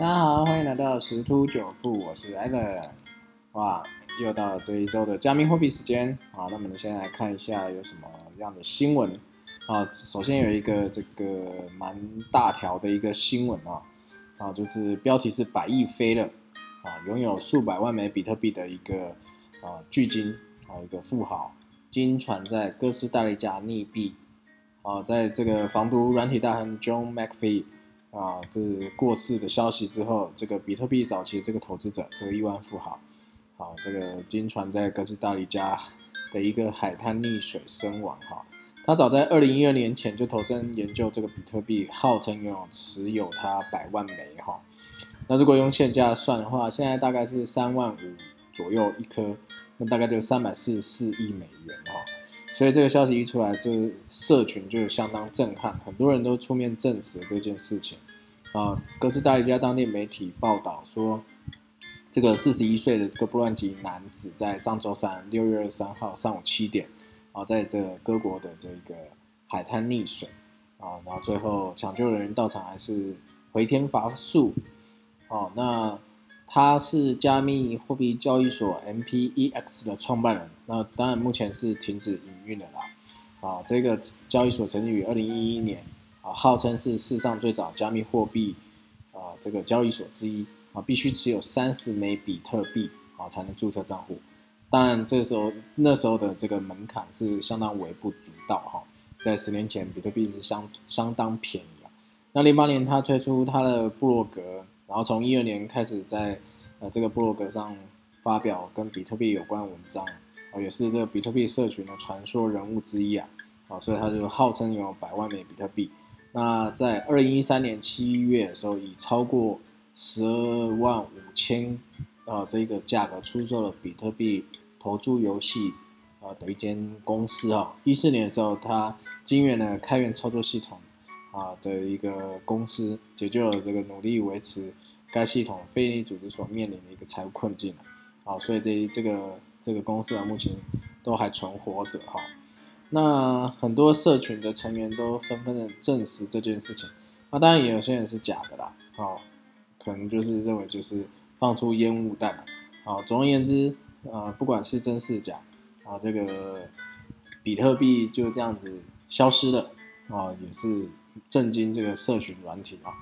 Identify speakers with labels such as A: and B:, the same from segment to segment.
A: 大家好，欢迎来到十突九富，我是 Evan。哇，又到了这一周的加密货币时间啊。那么呢，先来看一下有什么样的新闻啊。首先有一个这个蛮大条的一个新闻啊，啊，就是标题是百亿飞了啊，拥有数百万枚比特币的一个啊巨金啊一个富豪，经传在哥斯达黎加溺毙。啊，在这个防毒软体大亨 John McAfee 啊，这过世的消息之后，这个比特币早期这个投资者，这个亿万富豪，好，这个经传在哥斯达黎加的一个海滩溺水身亡哈。他早在二零一二年前就投身研究这个比特币，号称拥有持有它百万枚哈。那如果用现价算的话，现在大概是三万五左右一颗，那大概就三百四十四亿美元哈。所以这个消息一出来，就社群就相当震撼，很多人都出面证实这件事情。啊，哥斯达黎加当地媒体报道说，这个四十一岁的这个布乱吉男子在上周三六月二十三号上午七点，啊，在这各国的这个海滩溺水，啊，然后最后抢救人员到场还是回天乏术，哦，那。他是加密货币交易所 MPEX 的创办人，那当然目前是停止营运的啦。啊，这个交易所成立于二零一一年，啊，号称是世上最早加密货币啊这个交易所之一，啊，必须持有三十枚比特币啊才能注册账户。当然，这时候那时候的这个门槛是相当微不足道哈，在十年前，比特币是相相当便宜啊。那零八年他推出他的布洛格。然后从一二年开始，在呃这个部落格上发表跟比特币有关文章，啊，也是这个比特币社群的传说人物之一啊，啊，所以他就号称有百万枚比特币。那在二零一三年七月的时候，以超过十二万五千啊这个价格出售了比特币投注游戏啊的一间公司啊。一四年的时候，他经营了开源操作系统。啊的一个公司解救了这个努力维持该系统非利组织所面临的一个财务困境啊，所以这这个这个公司啊目前都还存活着哈。那很多社群的成员都纷纷的证实这件事情，那当然也有些人是假的啦，啊，可能就是认为就是放出烟雾弹了，啊，总而言之，啊，不管是真是假，啊，这个比特币就这样子消失了，啊，也是。震惊这个社群软体啊！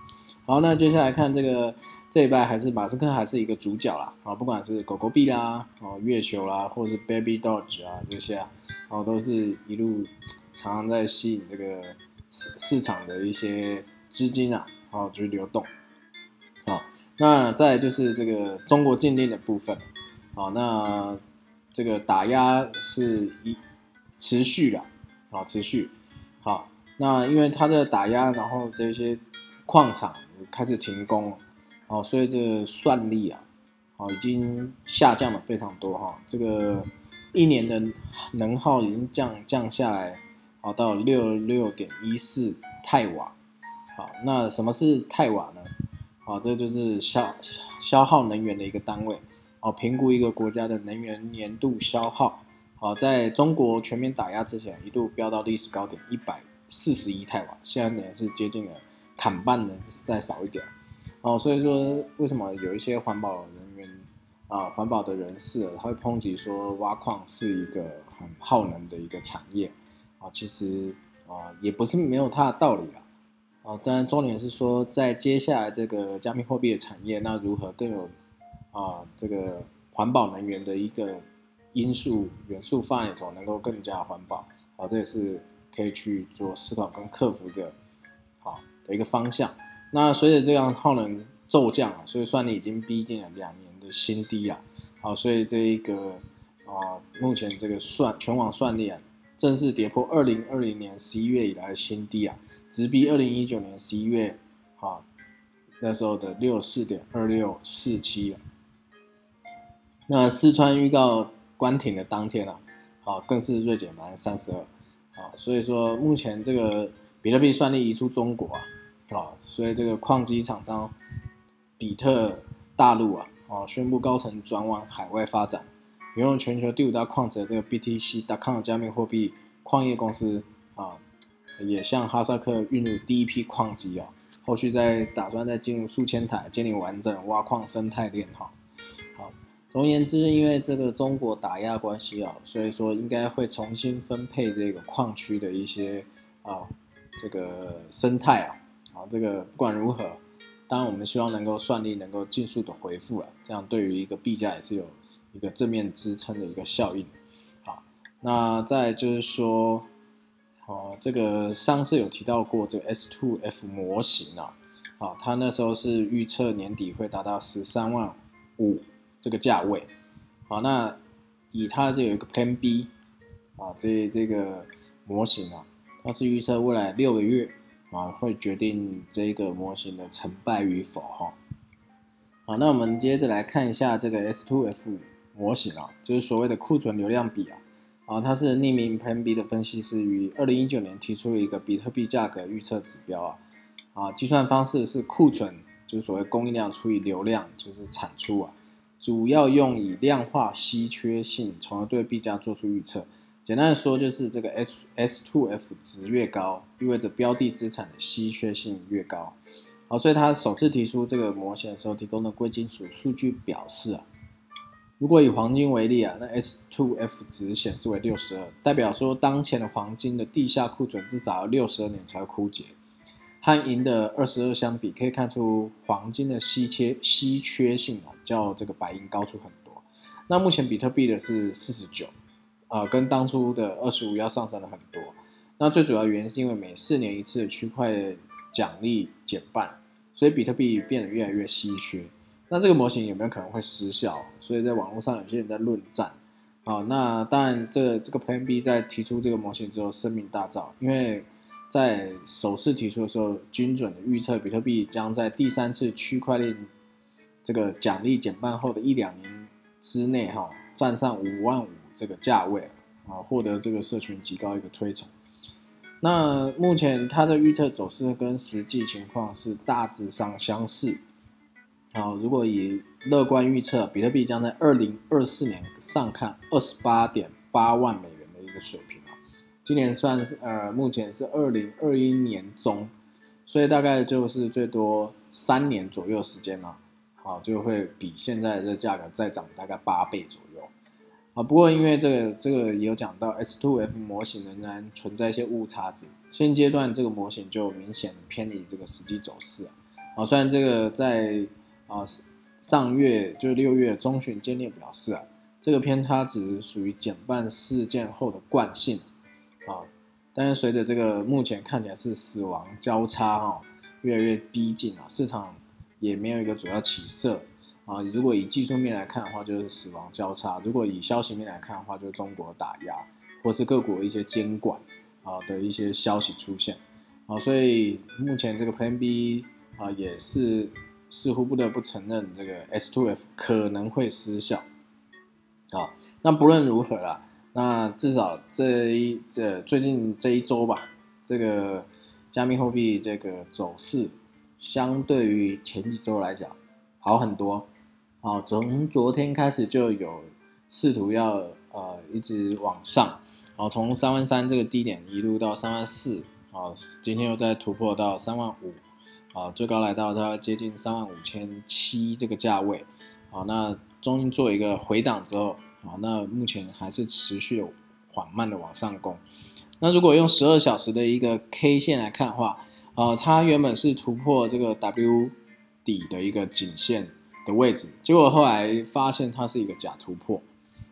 A: 好，那接下来看这个这一拜还是马斯克还是一个主角啦啊！不管是狗狗币啦、哦月球啦，或者是 Baby Doge 啊这些啊，哦都是一路常常在吸引这个市市场的一些资金啊，哦就流动。好，那再就是这个中国禁令的部分，好，那这个打压是一持续的，好持续，好。那因为它的打压，然后这些矿场开始停工，哦，所以这个算力啊，哦，已经下降了非常多哈。这个一年的能耗已经降降下来，好到六六点一四泰瓦。好，那什么是泰瓦呢？好，这就是消消耗能源的一个单位。哦，评估一个国家的能源年度消耗。好，在中国全面打压之前，一度飙到历史高点一百。四十一泰瓦，现在呢是接近了砍半的，再少一点哦。所以说，为什么有一些环保人员啊，环保的人士，他会抨击说挖矿是一个很耗能的一个产业啊？其实啊，也不是没有它的道理啊。啊，当然重点是说，在接下来这个加密货币的产业，那如何更有啊这个环保能源的一个因素元素放里头，能够更加环保啊？这也是。可以去做思考跟克服的好的一个方向。那随着这样耗能骤降啊，所以算力已经逼近了两年的新低啊。好，所以这一个啊，目前这个算全网算力啊，正式跌破二零二零年十一月以来的新低啊，直逼二零一九年十一月啊那时候的六四点二六四七啊。那四川预告关停的当天啊，好更是锐减百分之三十二。啊，所以说目前这个比特币算力移出中国啊，啊，所以这个矿机厂商比特大陆啊，啊，宣布高层转往海外发展，拥有全球第五大矿池的这个 BTC 大康加密货币矿业公司啊，也向哈萨克运入第一批矿机啊，后续再打算再进入数千台，建立完整挖矿生态链哈。总而言之，因为这个中国打压关系啊，所以说应该会重新分配这个矿区的一些啊这个生态啊，啊这个不管如何，当然我们希望能够算力能够尽速的回复了，这样对于一个币价也是有一个正面支撑的一个效应。好，那再就是说。哦，这个上次有提到过这个 S two F 模型啊，啊，它那时候是预测年底会达到十三万五这个价位，好，那以它这有一个 Plan B 啊，这这个模型啊，它是预测未来六个月啊会决定这个模型的成败与否哈。好，那我们接着来看一下这个 S2F 模型啊，就是所谓的库存流量比啊。啊，它是匿名 Plan B 的分析师于二零一九年提出了一个比特币价格预测指标啊，啊，计算方式是库存，就是所谓供应量除以流量，就是产出啊，主要用以量化稀缺性，从而对币价做出预测。简单的说，就是这个 S S two F 值越高，意味着标的资产的稀缺性越高。好，所以他首次提出这个模型的时候，提供的贵金属数据表示啊。如果以黄金为例啊，那 S2F 值显示为六十二，代表说当前的黄金的地下库存至少要六十二年才会枯竭。和银的二十二相比，可以看出黄金的稀缺稀缺性啊，较这个白银高出很多。那目前比特币的是四十九，啊，跟当初的二十五要上升了很多。那最主要原因是因为每四年一次的区块奖励减半，所以比特币变得越来越稀缺。那这个模型有没有可能会失效？所以在网络上有些人在论战。好，那当然，这这个 Plan B 在提出这个模型之后声名大噪，因为在首次提出的时候，精准的预测比特币将在第三次区块链这个奖励减半后的一两年之内，哈，站上五万五这个价位啊，获得这个社群极高一个推崇。那目前它的预测走势跟实际情况是大致上相似。好，如果以乐观预测，比特币将在二零二四年上看二十八点八万美元的一个水平。今年算是呃，目前是二零二一年中，所以大概就是最多三年左右时间了，好就会比现在这价格再涨大概八倍左右啊。不过因为这个这个也有讲到 S2F 模型仍然存在一些误差值，现阶段这个模型就明显偏离这个实际走势啊。啊，虽然这个在啊，上月就六月中旬建立表示啊，这个偏差值属于减半事件后的惯性啊，但是随着这个目前看起来是死亡交叉哈，越来越逼近啊，市场也没有一个主要起色啊。如果以技术面来看的话，就是死亡交叉；如果以消息面来看的话，就是中国打压或是各国一些监管啊的一些消息出现啊，所以目前这个 Plan B 啊也是。似乎不得不承认，这个 S2F 可能会失效。啊，那不论如何啦，那至少这一这最近这一周吧，这个加密货币这个走势相对于前几周来讲好很多。啊，从昨天开始就有试图要呃一直往上，然后从三万三这个低点一路到三万四，啊，今天又再突破到三万五。啊，最高来到它接近三万五千七这个价位，好，那中间做一个回档之后，啊，那目前还是持续缓慢的往上攻。那如果用十二小时的一个 K 线来看的话，啊，它原本是突破这个 W 底的一个颈线的位置，结果后来发现它是一个假突破，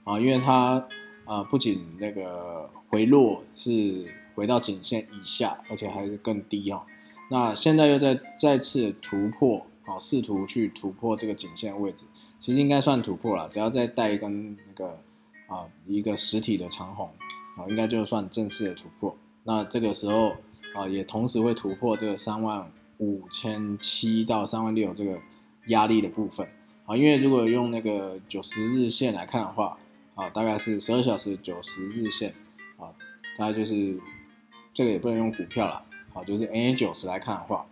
A: 啊，因为它啊不仅那个回落是回到颈线以下，而且还是更低哦。那现在又在再次突破，好，试图去突破这个颈线位置，其实应该算突破了，只要再带一根那个啊一个实体的长红，啊，应该就算正式的突破。那这个时候啊，也同时会突破这个三万五千七到三万六这个压力的部分，啊，因为如果用那个九十日线来看的话，啊，大概是十二小时九十日线，啊，大概就是这个也不能用股票了。好，就是 N A 九十来看的话，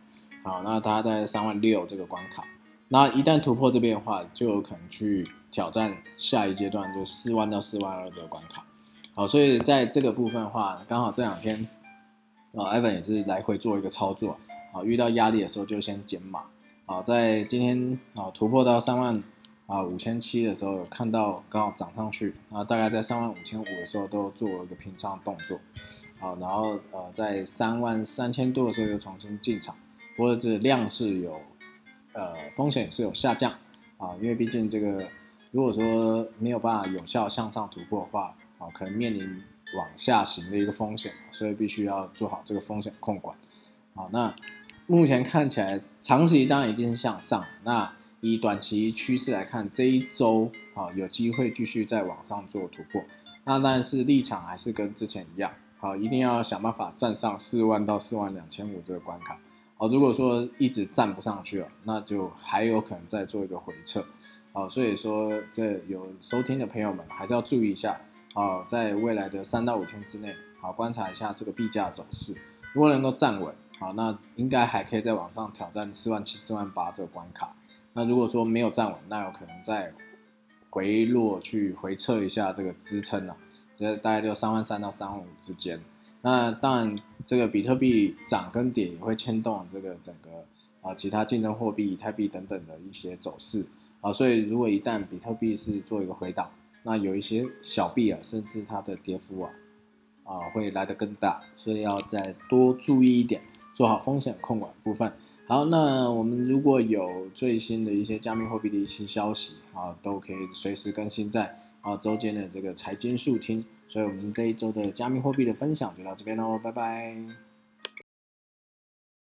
A: 好，那它在三万六这个关卡，那一旦突破这边的话，就有可能去挑战下一阶段，就四万到四万二这个关卡。好，所以在这个部分的话，刚好这两天，啊，Evan 也是来回做一个操作，啊，遇到压力的时候就先减码。啊，在今天啊突破到三万啊五千七的时候，有看到刚好涨上去啊，大概在三万五千五的时候都做了一个平仓动作，好，然后呃在三万三千多的时候又重新进场，不过这量是有呃风险是有下降啊，因为毕竟这个如果说没有办法有效向上突破的话，啊，可能面临往下行的一个风险，所以必须要做好这个风险控管。好，那目前看起来长期当然一定是向上。那以短期趋势来看，这一周啊有机会继续再往上做突破。那当然是立场还是跟之前一样，好，一定要想办法站上四万到四万两千五这个关卡。好，如果说一直站不上去了，那就还有可能再做一个回撤。好，所以说这有收听的朋友们还是要注意一下。好，在未来的三到五天之内，好观察一下这个币价走势，如果能够站稳。好，那应该还可以再往上挑战四万七、四万八这个关卡。那如果说没有站稳，那有可能再回落去回撤一下这个支撑啊，这大概就三万三到三万五之间。那当然，这个比特币涨跟跌也会牵动这个整个啊其他竞争货币以太币等等的一些走势啊。所以如果一旦比特币是做一个回档，那有一些小币啊，甚至它的跌幅啊啊会来得更大，所以要再多注意一点。做好风险控管部分。好，那我们如果有最新的一些加密货币的一些消息啊，都可以随时更新在啊周间的这个财经速听。所以，我们这一周的加密货币的分享就到这边喽，拜拜。